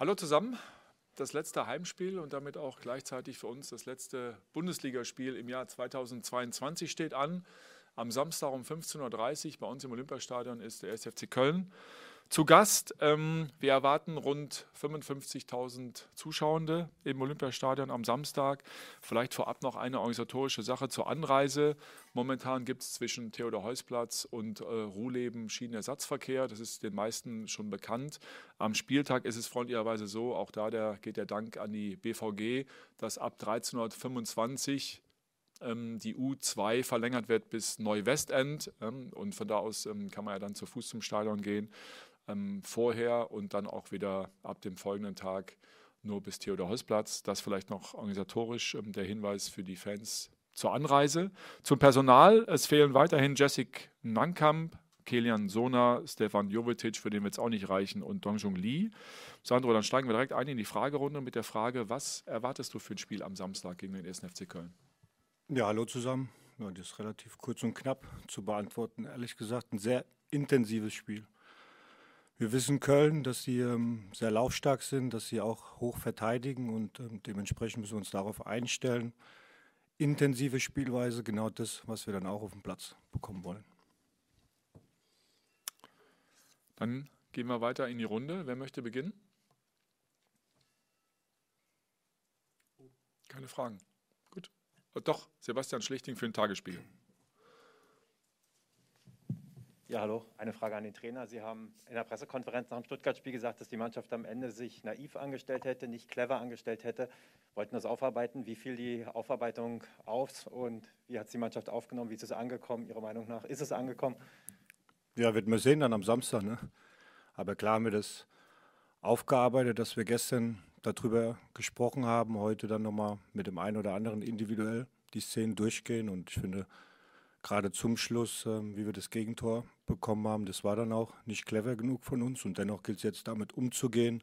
Hallo zusammen. Das letzte Heimspiel und damit auch gleichzeitig für uns das letzte Bundesligaspiel im Jahr 2022 steht an. Am Samstag um 15.30 Uhr bei uns im Olympiastadion ist der SFC Köln zu Gast. Ähm, wir erwarten rund 55.000 Zuschauende im Olympiastadion am Samstag. Vielleicht vorab noch eine organisatorische Sache zur Anreise. Momentan gibt es zwischen Theodor-Heuss-Platz und äh, Ruhleben Schienenersatzverkehr. Das ist den meisten schon bekannt. Am Spieltag ist es freundlicherweise so, auch da der, geht der Dank an die BVG, dass ab 1325 ähm, die U2 verlängert wird bis Neu-Westend. Ähm, und von da aus ähm, kann man ja dann zu Fuß zum Stadion gehen ähm, vorher und dann auch wieder ab dem folgenden Tag nur bis Theodor-Heuss-Platz. Das vielleicht noch organisatorisch ähm, der Hinweis für die Fans zur Anreise. Zum Personal, es fehlen weiterhin Jessic Nankamp, Kelian Sona, Stefan Jovetic, für den wir jetzt auch nicht reichen, und Dongjung Lee. Sandro, dann steigen wir direkt ein in die Fragerunde mit der Frage, was erwartest du für ein Spiel am Samstag gegen den 1. FC Köln? Ja, hallo zusammen. Ja, das ist relativ kurz und knapp zu beantworten. Ehrlich gesagt, ein sehr intensives Spiel. Wir wissen Köln, dass sie ähm, sehr laufstark sind, dass sie auch hoch verteidigen und ähm, dementsprechend müssen wir uns darauf einstellen. Intensive Spielweise, genau das, was wir dann auch auf dem Platz bekommen wollen. Dann gehen wir weiter in die Runde. Wer möchte beginnen? Keine Fragen. Gut. Doch, Sebastian Schlichting für ein Tagesspiel. Ja, hallo. Eine Frage an den Trainer. Sie haben in der Pressekonferenz nach dem Stuttgart-Spiel gesagt, dass die Mannschaft am Ende sich naiv angestellt hätte, nicht clever angestellt hätte. Wollten das aufarbeiten. Wie fiel die Aufarbeitung aus und wie hat es die Mannschaft aufgenommen? Wie ist es angekommen, Ihrer Meinung nach? Ist es angekommen? Ja, wird man sehen dann am Samstag. Ne? Aber klar haben wir das aufgearbeitet, dass wir gestern darüber gesprochen haben, heute dann nochmal mit dem einen oder anderen individuell die Szenen durchgehen und ich finde, gerade zum Schluss, ähm, wie wir das Gegentor bekommen haben, das war dann auch nicht clever genug von uns und dennoch gilt es jetzt damit umzugehen.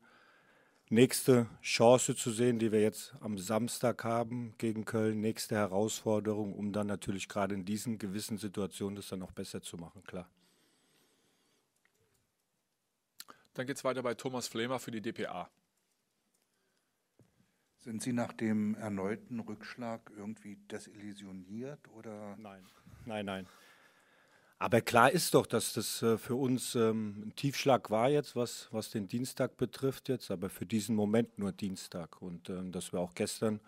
Nächste Chance zu sehen, die wir jetzt am Samstag haben gegen Köln, nächste Herausforderung, um dann natürlich gerade in diesen gewissen Situationen das dann auch besser zu machen, klar. Dann geht es weiter bei Thomas Flemer für die DPA. Sind Sie nach dem erneuten Rückschlag irgendwie desillusioniert oder? Nein, nein, nein. Aber klar ist doch, dass das äh, für uns ähm, ein Tiefschlag war jetzt, was, was den Dienstag betrifft jetzt, aber für diesen Moment nur Dienstag. Und ähm, dass wir auch gestern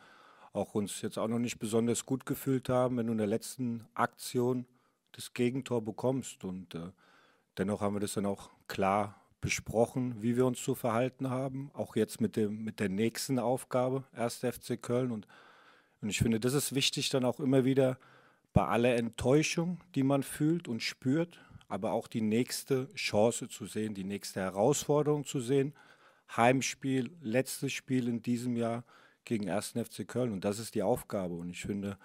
auch uns jetzt auch noch nicht besonders gut gefühlt haben, wenn du in der letzten Aktion das Gegentor bekommst. Und äh, dennoch haben wir das dann auch klar besprochen, wie wir uns zu verhalten haben, auch jetzt mit, dem, mit der nächsten Aufgabe, 1. FC Köln. Und, und ich finde, das ist wichtig dann auch immer wieder, bei aller Enttäuschung, die man fühlt und spürt, aber auch die nächste Chance zu sehen, die nächste Herausforderung zu sehen. Heimspiel, letztes Spiel in diesem Jahr gegen 1. FC Köln. Und das ist die Aufgabe. Und ich finde,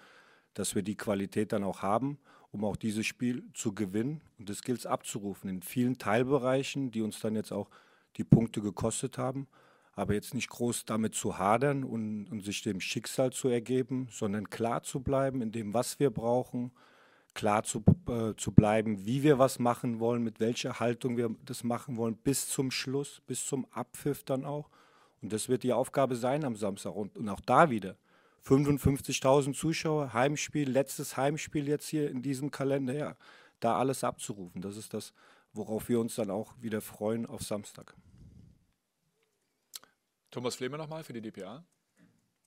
dass wir die Qualität dann auch haben, um auch dieses Spiel zu gewinnen. Und das gilt es abzurufen in vielen Teilbereichen, die uns dann jetzt auch die Punkte gekostet haben aber jetzt nicht groß damit zu hadern und, und sich dem Schicksal zu ergeben, sondern klar zu bleiben in dem, was wir brauchen, klar zu, äh, zu bleiben, wie wir was machen wollen, mit welcher Haltung wir das machen wollen, bis zum Schluss, bis zum Abpfiff dann auch. Und das wird die Aufgabe sein am Samstag. Und, und auch da wieder 55.000 Zuschauer, Heimspiel, letztes Heimspiel jetzt hier in diesem Kalender, ja, da alles abzurufen. Das ist das, worauf wir uns dann auch wieder freuen auf Samstag. Thomas Flemer nochmal für die DPA.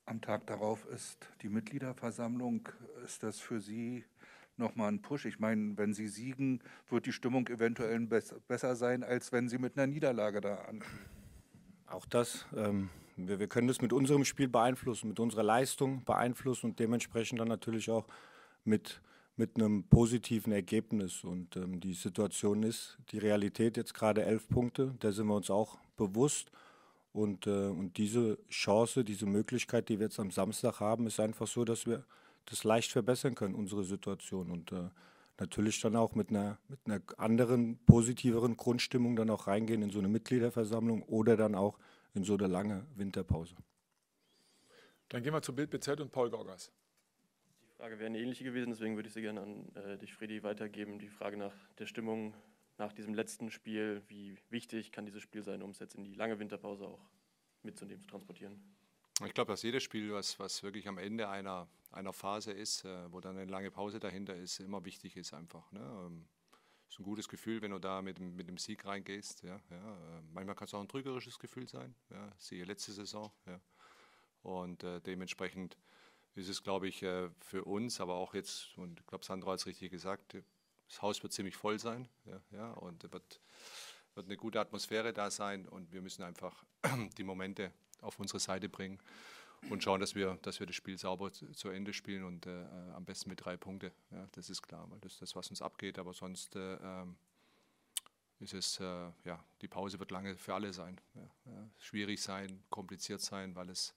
Am Tag darauf ist die Mitgliederversammlung. Ist das für Sie nochmal ein Push? Ich meine, wenn Sie siegen, wird die Stimmung eventuell besser sein, als wenn Sie mit einer Niederlage da an. Auch das. Ähm, wir, wir können das mit unserem Spiel beeinflussen, mit unserer Leistung beeinflussen und dementsprechend dann natürlich auch mit, mit einem positiven Ergebnis. Und ähm, die Situation ist, die Realität jetzt gerade elf Punkte, da sind wir uns auch bewusst. Und, äh, und diese Chance, diese Möglichkeit, die wir jetzt am Samstag haben, ist einfach so, dass wir das leicht verbessern können, unsere Situation. Und äh, natürlich dann auch mit einer, mit einer anderen, positiveren Grundstimmung dann auch reingehen in so eine Mitgliederversammlung oder dann auch in so eine lange Winterpause. Dann gehen wir zu Bild BZ und Paul Gorgas. Die Frage wäre eine ähnliche gewesen, deswegen würde ich sie gerne an äh, dich, Freddy, weitergeben. Die Frage nach der Stimmung nach diesem letzten Spiel, wie wichtig kann dieses Spiel sein, um es jetzt in die lange Winterpause auch mitzunehmen, zu transportieren? Ich glaube, dass jedes Spiel, was, was wirklich am Ende einer, einer Phase ist, äh, wo dann eine lange Pause dahinter ist, immer wichtig ist einfach. Ne? Ähm, ist ein gutes Gefühl, wenn du da mit, mit dem Sieg reingehst. Ja, ja. Äh, manchmal kann es auch ein trügerisches Gefühl sein. Ja, siehe letzte Saison. Ja. Und äh, dementsprechend ist es, glaube ich, äh, für uns, aber auch jetzt, und ich glaube, Sandra hat es richtig gesagt, das Haus wird ziemlich voll sein. Ja, ja, und wird, wird eine gute Atmosphäre da sein. Und wir müssen einfach die Momente auf unsere Seite bringen und schauen, dass wir, dass wir das Spiel sauber zu, Ende spielen und äh, am besten mit drei Punkten. Ja, das ist klar, weil das ist das, was uns abgeht. Aber sonst äh, ähm, ist es, äh, ja, die Pause wird lange für alle sein. Ja, schwierig sein, kompliziert sein, weil es,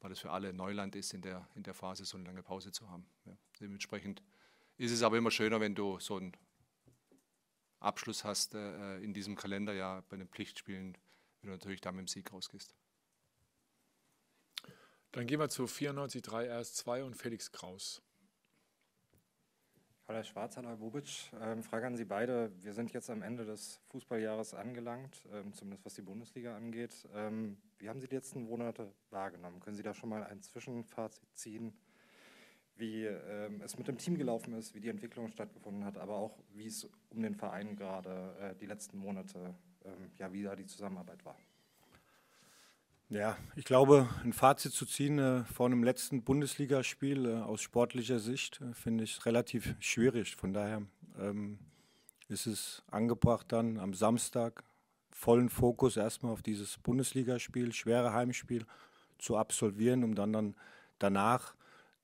weil es für alle Neuland ist, in der, in der Phase so eine lange Pause zu haben. Ja, dementsprechend ist es aber immer schöner, wenn du so einen Abschluss hast äh, in diesem Kalenderjahr bei den Pflichtspielen, wenn du natürlich da mit dem Sieg rausgehst. Dann gehen wir zu 94-3 RS2 und Felix Kraus. Hallo Herr Schwarz, hallo Herr Bobic. Ähm, Frage an Sie beide. Wir sind jetzt am Ende des Fußballjahres angelangt, ähm, zumindest was die Bundesliga angeht. Ähm, wie haben Sie die letzten Monate wahrgenommen? Können Sie da schon mal ein Zwischenfazit ziehen, wie ähm, es mit dem Team gelaufen ist, wie die Entwicklung stattgefunden hat, aber auch wie es um den Verein gerade äh, die letzten Monate, ähm, ja, wie da die Zusammenarbeit war? Ja, ich glaube, ein Fazit zu ziehen äh, vor einem letzten Bundesligaspiel äh, aus sportlicher Sicht äh, finde ich relativ schwierig. Von daher ähm, ist es angebracht, dann am Samstag vollen Fokus erstmal auf dieses Bundesligaspiel, schwere Heimspiel zu absolvieren, um dann, dann danach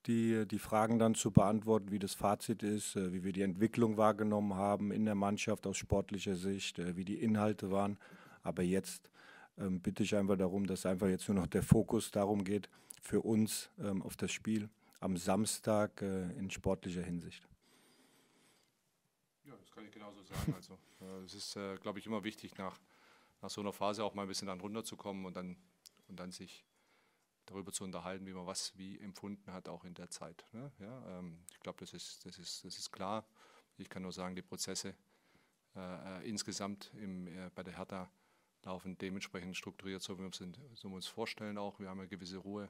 die, die Fragen dann zu beantworten, wie das Fazit ist, äh, wie wir die Entwicklung wahrgenommen haben in der Mannschaft aus sportlicher Sicht, äh, wie die Inhalte waren. Aber jetzt ähm, bitte ich einfach darum, dass einfach jetzt nur noch der Fokus darum geht, für uns ähm, auf das Spiel am Samstag äh, in sportlicher Hinsicht. Ja, das kann ich genauso sagen. Also, äh, es ist, äh, glaube ich, immer wichtig, nach, nach so einer Phase auch mal ein bisschen dann runterzukommen und dann, und dann sich darüber zu unterhalten, wie man was wie empfunden hat, auch in der Zeit. Ne? Ja, ähm, ich glaube, das ist, das, ist, das ist klar. Ich kann nur sagen, die Prozesse äh, äh insgesamt im, äh, bei der Hertha laufen dementsprechend strukturiert, so wie wir uns, so uns vorstellen auch. Wir haben eine gewisse Ruhe.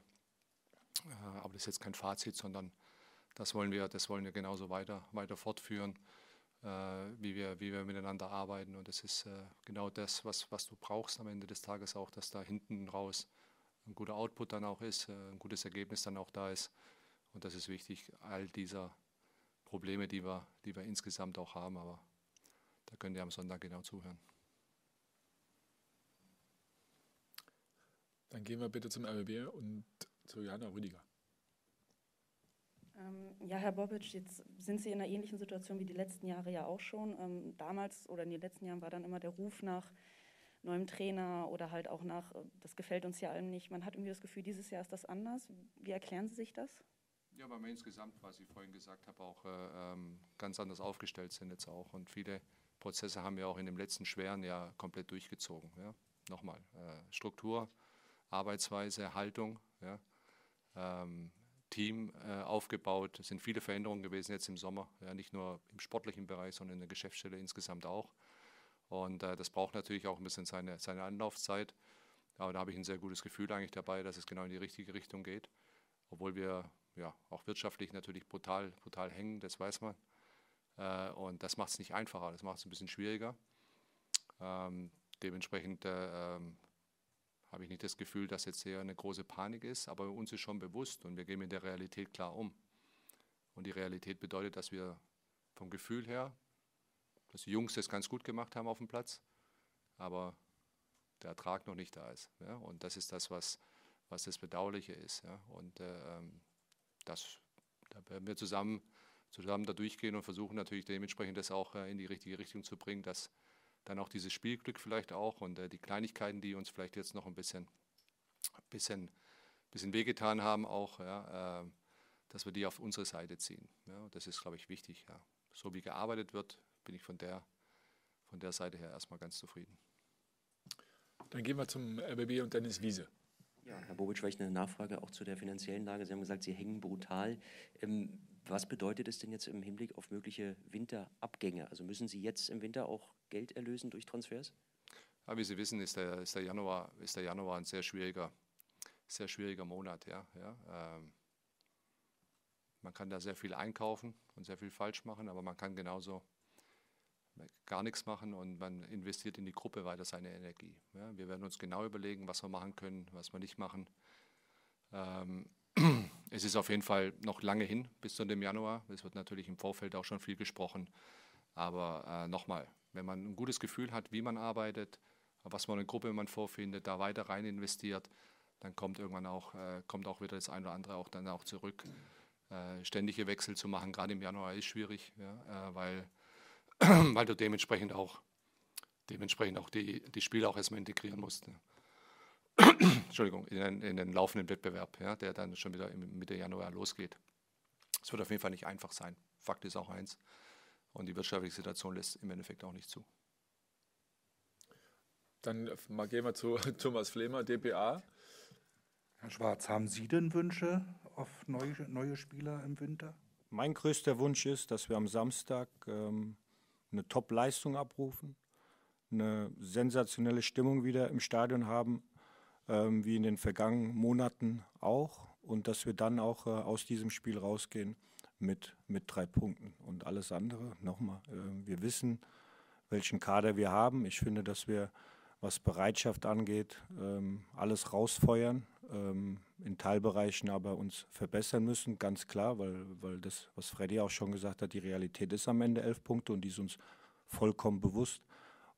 Äh, aber das ist jetzt kein Fazit, sondern das wollen wir, das wollen wir genauso weiter, weiter fortführen, äh, wie, wir, wie wir miteinander arbeiten. Und das ist äh, genau das, was, was du brauchst am Ende des Tages auch, dass da hinten raus ein guter Output dann auch ist, ein gutes Ergebnis dann auch da ist. Und das ist wichtig, all dieser Probleme, die wir, die wir insgesamt auch haben. Aber da könnt ihr am Sonntag genau zuhören. Dann gehen wir bitte zum RBB und zu Jana Rüdiger. Ähm, ja, Herr Bobic, jetzt sind Sie in einer ähnlichen Situation wie die letzten Jahre ja auch schon. Ähm, damals oder in den letzten Jahren war dann immer der Ruf nach neuem Trainer oder halt auch nach, äh, das gefällt uns ja allen nicht. Man hat irgendwie das Gefühl, dieses Jahr ist das anders. Wie erklären Sie sich das? Ja, weil wir insgesamt, was ich vorhin gesagt habe, auch äh, ähm, ganz anders aufgestellt sind jetzt auch. Und viele Prozesse haben wir auch in dem letzten schweren Jahr komplett durchgezogen. Ja? Nochmal, äh, Struktur, Arbeitsweise, Haltung, ja, ähm, Team äh, aufgebaut. Es sind viele Veränderungen gewesen jetzt im Sommer, ja, nicht nur im sportlichen Bereich, sondern in der Geschäftsstelle insgesamt auch. Und äh, das braucht natürlich auch ein bisschen seine, seine Anlaufzeit. Aber da habe ich ein sehr gutes Gefühl eigentlich dabei, dass es genau in die richtige Richtung geht. Obwohl wir ja auch wirtschaftlich natürlich brutal, brutal hängen, das weiß man. Äh, und das macht es nicht einfacher, das macht es ein bisschen schwieriger. Ähm, dementsprechend äh, ähm, habe ich nicht das Gefühl, dass jetzt hier eine große Panik ist, aber uns ist schon bewusst und wir gehen mit der Realität klar um. Und die Realität bedeutet, dass wir vom Gefühl her, dass die Jungs das ganz gut gemacht haben auf dem Platz, aber der Ertrag noch nicht da ist. Ja? Und das ist das, was, was das Bedauerliche ist. Ja? Und äh, ähm, das, da werden wir zusammen, zusammen da durchgehen und versuchen natürlich dementsprechend das auch äh, in die richtige Richtung zu bringen, dass dann auch dieses Spielglück vielleicht auch und äh, die Kleinigkeiten, die uns vielleicht jetzt noch ein bisschen, bisschen, bisschen wehgetan haben, auch, ja, äh, dass wir die auf unsere Seite ziehen. Ja, das ist, glaube ich, wichtig. Ja. So wie gearbeitet wird, bin ich von der, von der Seite her erstmal ganz zufrieden. Dann gehen wir zum RBB und Dennis Wiese. Ja, Herr Bobic, vielleicht eine Nachfrage auch zu der finanziellen Lage. Sie haben gesagt, Sie hängen brutal. Ähm, was bedeutet es denn jetzt im Hinblick auf mögliche Winterabgänge? Also müssen Sie jetzt im Winter auch Geld erlösen durch Transfers? Aber wie Sie wissen, ist der, ist der, Januar, ist der Januar ein sehr schwieriger, sehr schwieriger Monat. Ja, ja. Ähm, man kann da sehr viel einkaufen und sehr viel falsch machen, aber man kann genauso gar nichts machen und man investiert in die Gruppe weiter seine Energie. Ja, wir werden uns genau überlegen, was wir machen können, was wir nicht machen. Ähm, es ist auf jeden Fall noch lange hin bis zu dem Januar. Es wird natürlich im Vorfeld auch schon viel gesprochen. Aber äh, nochmal, wenn man ein gutes Gefühl hat, wie man arbeitet, was man in der Gruppe man vorfindet, da weiter rein investiert, dann kommt irgendwann auch, äh, kommt auch wieder das eine oder andere auch dann auch zurück. Äh, ständige Wechsel zu machen, gerade im Januar, ist schwierig, ja, äh, weil, weil du dementsprechend auch, dementsprechend auch die, die Spieler auch erstmal integrieren musst. Ja. Entschuldigung, in den, in den, laufenden Wettbewerb, ja, der dann schon wieder Mitte Januar losgeht. Es wird auf jeden Fall nicht einfach sein. Fakt ist auch eins. Und die wirtschaftliche Situation lässt im Endeffekt auch nicht zu. Dann mal gehen wir zu Thomas Flemer, DPA. Herr Schwarz, haben Sie denn Wünsche auf neue, neue Spieler im Winter? Mein größter Wunsch ist, dass wir am Samstag ähm, eine Top-Leistung abrufen, eine sensationelle Stimmung wieder im Stadion haben, ähm, wie in den vergangenen Monaten auch, und dass wir dann auch äh, aus diesem Spiel rausgehen mit, mit drei Punkten. Und alles andere, nochmal, äh, wir wissen, welchen Kader wir haben. Ich finde, dass wir, was Bereitschaft angeht, ähm, alles rausfeuern, ähm, in Teilbereichen aber uns verbessern müssen, ganz klar, weil, weil das, was Freddy auch schon gesagt hat, die Realität ist am Ende elf Punkte und die ist uns vollkommen bewusst.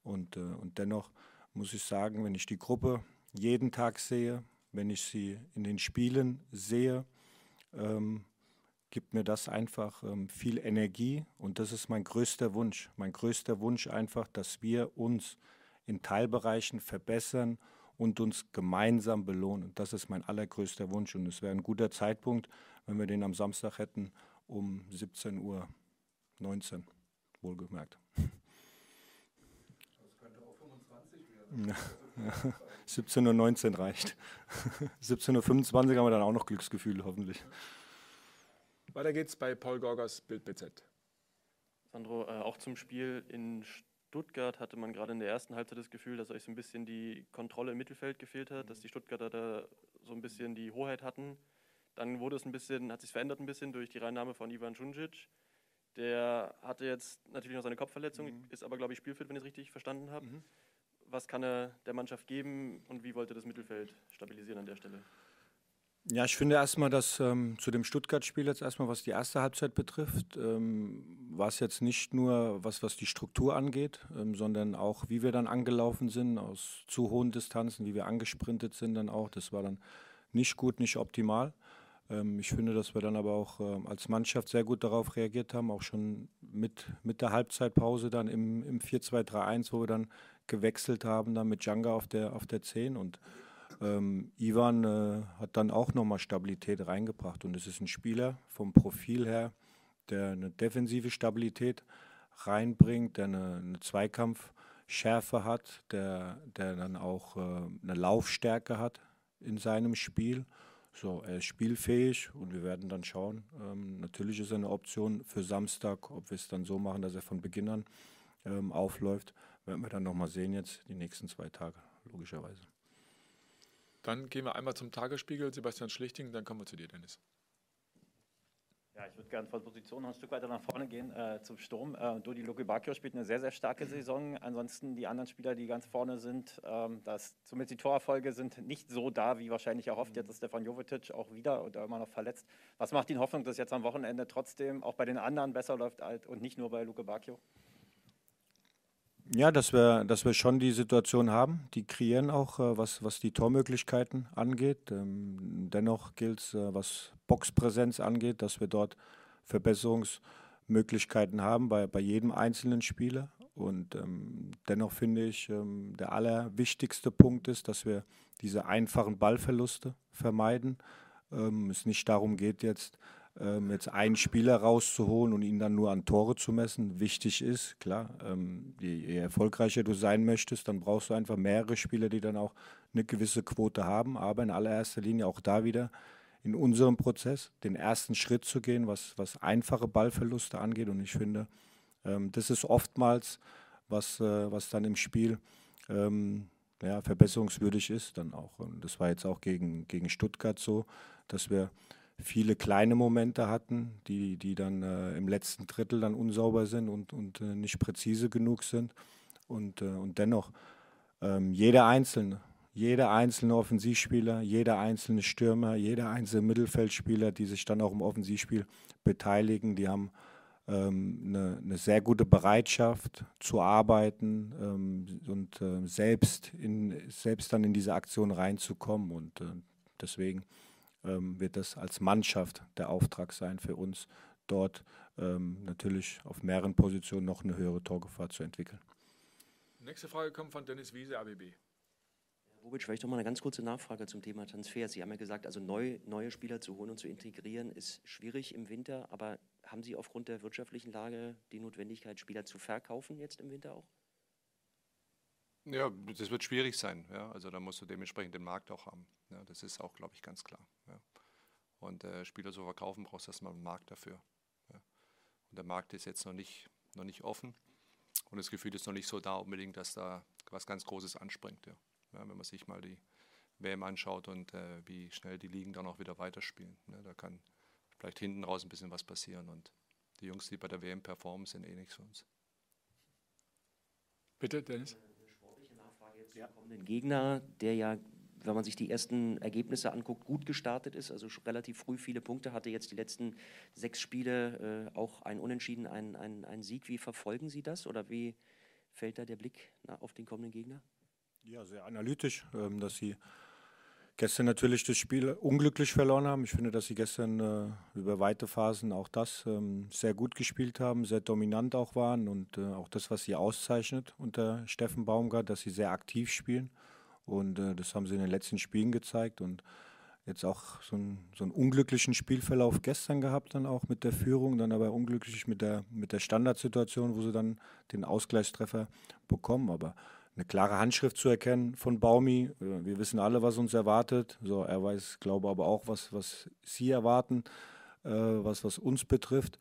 Und, äh, und dennoch muss ich sagen, wenn ich die Gruppe jeden Tag sehe, wenn ich sie in den Spielen sehe, ähm, gibt mir das einfach ähm, viel Energie und das ist mein größter Wunsch. Mein größter Wunsch einfach, dass wir uns in Teilbereichen verbessern und uns gemeinsam belohnen. Das ist mein allergrößter Wunsch und es wäre ein guter Zeitpunkt, wenn wir den am Samstag hätten um 17.19 Uhr, wohlgemerkt. Das könnte auch 25 werden. Ja, ja. 17.19 Uhr reicht. 17.25 Uhr haben wir dann auch noch Glücksgefühl, hoffentlich. Weiter geht's bei Paul Gorgers Bild BZ. Sandro, äh, auch zum Spiel in Stuttgart hatte man gerade in der ersten Halbzeit das Gefühl, dass euch so ein bisschen die Kontrolle im Mittelfeld gefehlt hat, dass die Stuttgarter da so ein bisschen die Hoheit hatten. Dann wurde es ein bisschen, hat sich verändert ein bisschen durch die Reinnahme von Ivan Djundjic. Der hatte jetzt natürlich noch seine Kopfverletzung, mhm. ist aber, glaube ich, spielfit, wenn ich es richtig verstanden habe. Mhm was kann er der Mannschaft geben und wie wollte das Mittelfeld stabilisieren an der Stelle? Ja, ich finde erstmal, dass ähm, zu dem Stuttgart-Spiel jetzt erstmal, was die erste Halbzeit betrifft, ähm, war es jetzt nicht nur was, was die Struktur angeht, ähm, sondern auch, wie wir dann angelaufen sind, aus zu hohen Distanzen, wie wir angesprintet sind dann auch. Das war dann nicht gut, nicht optimal. Ähm, ich finde, dass wir dann aber auch ähm, als Mannschaft sehr gut darauf reagiert haben, auch schon mit, mit der Halbzeitpause dann im, im 4-2-3-1, wo wir dann gewechselt haben, dann mit Djanga auf der, auf der 10 und ähm, Ivan äh, hat dann auch nochmal Stabilität reingebracht und es ist ein Spieler vom Profil her, der eine defensive Stabilität reinbringt, der eine, eine Zweikampfschärfe hat, der, der dann auch äh, eine Laufstärke hat in seinem Spiel. So, er ist spielfähig und wir werden dann schauen. Ähm, natürlich ist er eine Option für Samstag, ob wir es dann so machen, dass er von Beginn an ähm, aufläuft. Werden wir dann nochmal sehen jetzt, die nächsten zwei Tage, logischerweise. Dann gehen wir einmal zum Tagesspiegel, Sebastian Schlichting, dann kommen wir zu dir, Dennis. Ja, ich würde gerne von Position noch ein Stück weiter nach vorne gehen äh, zum Sturm. Äh, Dodi Lukebakio spielt eine sehr, sehr starke Saison. Ansonsten die anderen Spieler, die ganz vorne sind, ähm, das, zumindest die Torerfolge sind nicht so da, wie wahrscheinlich erhofft. Jetzt ist Stefan Jovetic auch wieder oder immer noch verletzt. Was macht Ihnen Hoffnung, dass jetzt am Wochenende trotzdem auch bei den anderen besser läuft und nicht nur bei Lukebakio? Ja, dass wir, dass wir schon die Situation haben. Die kreieren auch, äh, was, was die Tormöglichkeiten angeht. Ähm, dennoch gilt es, äh, was Boxpräsenz angeht, dass wir dort Verbesserungsmöglichkeiten haben bei, bei jedem einzelnen Spieler. Und ähm, dennoch finde ich, ähm, der allerwichtigste Punkt ist, dass wir diese einfachen Ballverluste vermeiden. Ähm, es nicht darum geht, jetzt ähm, jetzt einen Spieler rauszuholen und ihn dann nur an Tore zu messen, wichtig ist. Klar, ähm, je, je, erfolgreicher du sein möchtest, dann brauchst du einfach mehrere Spieler, die dann auch eine gewisse Quote haben. Aber in allererster Linie auch da wieder in unserem Prozess den ersten Schritt zu gehen, was, was einfache Ballverluste angeht. Und ich finde, ähm, das ist oftmals, was, äh, was dann im Spiel ähm, ja, verbesserungswürdig ist dann auch. Und das war jetzt auch gegen, gegen Stuttgart so, dass wir viele kleine Momente hatten, die, die dann äh, im letzten Drittel dann unsauber sind und, und äh, nicht präzise genug sind. Und, äh, und dennoch, ähm, jeder Einzelne, jeder einzelne Offensivspieler, jeder einzelne Stürmer, jeder einzelne Mittelfeldspieler, die sich dann auch im Offensivspiel beteiligen, die haben ähm, eine, eine, sehr gute Bereitschaft zu arbeiten ähm, und äh, selbst, in, selbst dann in diese Aktion reinzukommen. Und äh, deswegen wird das als Mannschaft der Auftrag sein für uns, dort ähm, natürlich auf mehreren Positionen noch eine höhere Torgefahr zu entwickeln. Nächste Frage kommt von Dennis Wiese, ABB. Bobic, vielleicht noch mal eine ganz kurze Nachfrage zum Thema Transfer. Sie haben ja gesagt, also neu, neue Spieler zu holen und zu integrieren ist schwierig im Winter, aber haben Sie aufgrund der wirtschaftlichen Lage die Notwendigkeit, Spieler zu verkaufen jetzt im Winter auch? Ja, das wird schwierig sein. Ja. Also da musst du dementsprechend den Markt auch haben. Ja, das ist auch, glaube ich, ganz klar. Ja. Und äh, Spieler zu verkaufen, brauchst du erstmal einen Markt dafür. Ja. Und der Markt ist jetzt noch nicht, noch nicht offen. Und das Gefühl ist noch nicht so da unbedingt, dass da was ganz Großes anspringt. Ja, wenn man sich mal die WM anschaut und äh, wie schnell die Ligen dann auch wieder weiterspielen. Ne, da kann vielleicht hinten raus ein bisschen was passieren und die Jungs, die bei der WM performen, sind eh nichts für uns. Bitte, Dennis. Eine sportliche Nachfrage jetzt ja. kommenden Gegner, der ja, wenn man sich die ersten Ergebnisse anguckt, gut gestartet ist, also relativ früh viele Punkte hatte, jetzt die letzten sechs Spiele äh, auch ein Unentschieden, ein, ein, ein Sieg. Wie verfolgen Sie das oder wie fällt da der Blick auf den kommenden Gegner? Ja, sehr analytisch, ähm, dass sie gestern natürlich das Spiel unglücklich verloren haben. Ich finde, dass sie gestern äh, über weite Phasen auch das ähm, sehr gut gespielt haben, sehr dominant auch waren und äh, auch das, was sie auszeichnet unter Steffen Baumgart, dass sie sehr aktiv spielen. Und äh, das haben sie in den letzten Spielen gezeigt und jetzt auch so, ein, so einen unglücklichen Spielverlauf gestern gehabt, dann auch mit der Führung, dann aber unglücklich mit der, mit der Standardsituation, wo sie dann den Ausgleichstreffer bekommen. Aber eine klare Handschrift zu erkennen von Baumi. Äh, wir wissen alle, was uns erwartet. So, er weiß, glaube aber auch, was, was Sie erwarten, äh, was, was uns betrifft.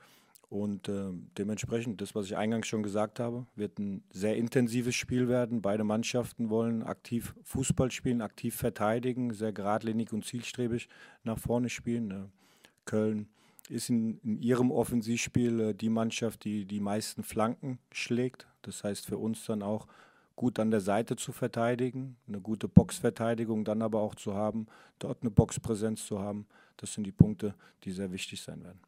Und äh, dementsprechend, das, was ich eingangs schon gesagt habe, wird ein sehr intensives Spiel werden. Beide Mannschaften wollen aktiv Fußball spielen, aktiv verteidigen, sehr geradlinig und zielstrebig nach vorne spielen. Äh, Köln ist in, in ihrem Offensivspiel äh, die Mannschaft, die die meisten Flanken schlägt. Das heißt für uns dann auch, gut an der Seite zu verteidigen, eine gute Boxverteidigung dann aber auch zu haben, dort eine Boxpräsenz zu haben. Das sind die Punkte, die sehr wichtig sein werden.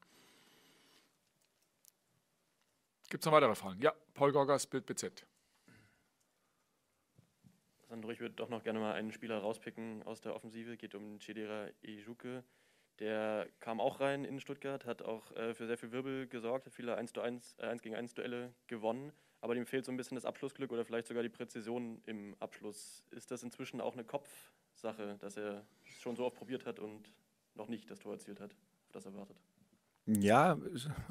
Gibt es noch weitere Fragen? Ja, Paul Gorgas, Bild BZ. Sandro, ich würde doch noch gerne mal einen Spieler rauspicken aus der Offensive. Geht um Chedera Ejuke. Der kam auch rein in Stuttgart, hat auch äh, für sehr viel Wirbel gesorgt, hat viele 1, 1, äh, 1 gegen 1 Duelle gewonnen aber dem fehlt so ein bisschen das Abschlussglück oder vielleicht sogar die Präzision im Abschluss. Ist das inzwischen auch eine Kopfsache, dass er es schon so oft probiert hat und noch nicht das Tor erzielt hat, das er wartet? Ja,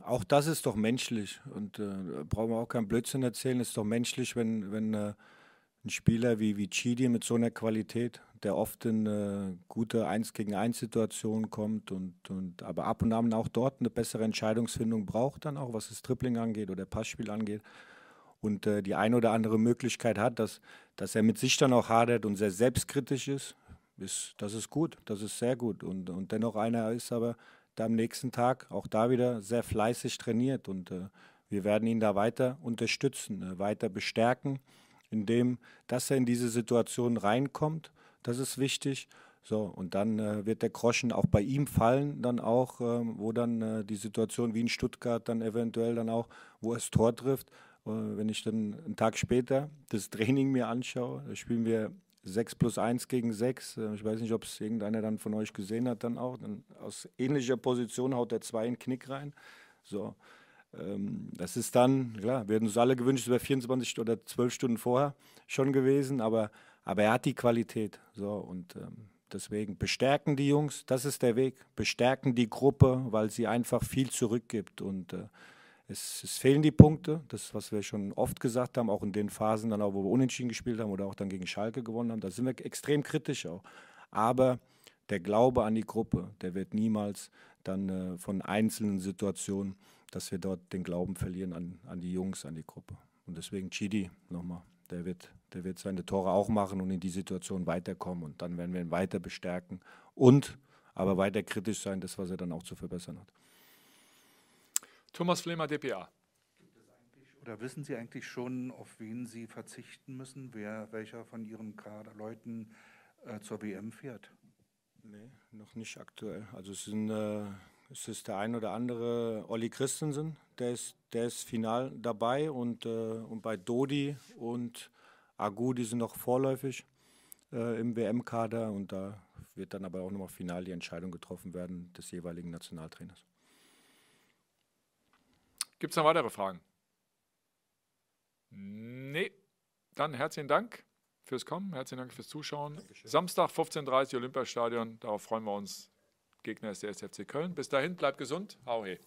auch das ist doch menschlich und äh, brauchen wir auch keinen Blödsinn erzählen. Ist doch menschlich, wenn, wenn äh, ein Spieler wie, wie Chidi mit so einer Qualität, der oft in äh, gute 1 gegen 1 Situationen kommt und, und aber ab und an auch dort eine bessere Entscheidungsfindung braucht, dann auch was das Tripling angeht oder Passspiel angeht und äh, die eine oder andere Möglichkeit hat, dass, dass er mit sich dann auch hadert und sehr selbstkritisch ist, ist, das ist gut, das ist sehr gut. Und, und dennoch einer ist aber da am nächsten Tag auch da wieder sehr fleißig trainiert und äh, wir werden ihn da weiter unterstützen, äh, weiter bestärken, indem, dass er in diese Situation reinkommt. Das ist wichtig. So, und dann äh, wird der Groschen auch bei ihm fallen, dann auch, äh, wo dann äh, die Situation wie in Stuttgart dann eventuell dann auch, wo er das Tor trifft. Äh, wenn ich dann einen Tag später das Training mir anschaue, da spielen wir 6 plus 1 gegen 6. Äh, ich weiß nicht, ob es irgendeiner dann von euch gesehen hat, dann auch. Dann aus ähnlicher Position haut er zwei in den Knick rein. So. Ähm, das ist dann, klar, wir hätten uns alle gewünscht, es wäre 24 oder 12 Stunden vorher schon gewesen, aber, aber er hat die Qualität. So, und ähm, deswegen bestärken die Jungs, das ist der Weg. Bestärken die Gruppe, weil sie einfach viel zurückgibt. Und äh, es, es, fehlen die Punkte, das, was wir schon oft gesagt haben, auch in den Phasen, dann auch, wo wir unentschieden gespielt haben oder auch dann gegen Schalke gewonnen haben. Da sind wir extrem kritisch auch. Aber der Glaube an die Gruppe, der wird niemals dann äh, von einzelnen Situationen, dass wir dort den Glauben verlieren an, an die Jungs, an die Gruppe. Und deswegen Chidi nochmal der wird, der wird seine Tore auch machen und in die Situation weiterkommen und dann werden wir ihn weiter bestärken und aber weiter kritisch sein, das, was er dann auch zu verbessern hat. Thomas Flemer, dpa. Oder wissen Sie eigentlich schon, auf wen Sie verzichten müssen, wer welcher von Ihren Kaderleuten äh, zur WM fährt? Nee, noch nicht aktuell. Also es, sind, äh, es ist der ein oder andere Olli Christensen, der ist, der ist final dabei und, äh, und bei Dodi und Agu, die sind noch vorläufig äh, im WM-Kader und da wird dann aber auch nochmal final die Entscheidung getroffen werden des jeweiligen Nationaltrainers. Gibt es noch weitere Fragen? Nee. Dann herzlichen Dank fürs Kommen, herzlichen Dank fürs Zuschauen. Dankeschön. Samstag 15.30 Uhr Olympiastadion, darauf freuen wir uns. Gegner ist der SFC Köln. Bis dahin, bleibt gesund. Hau he.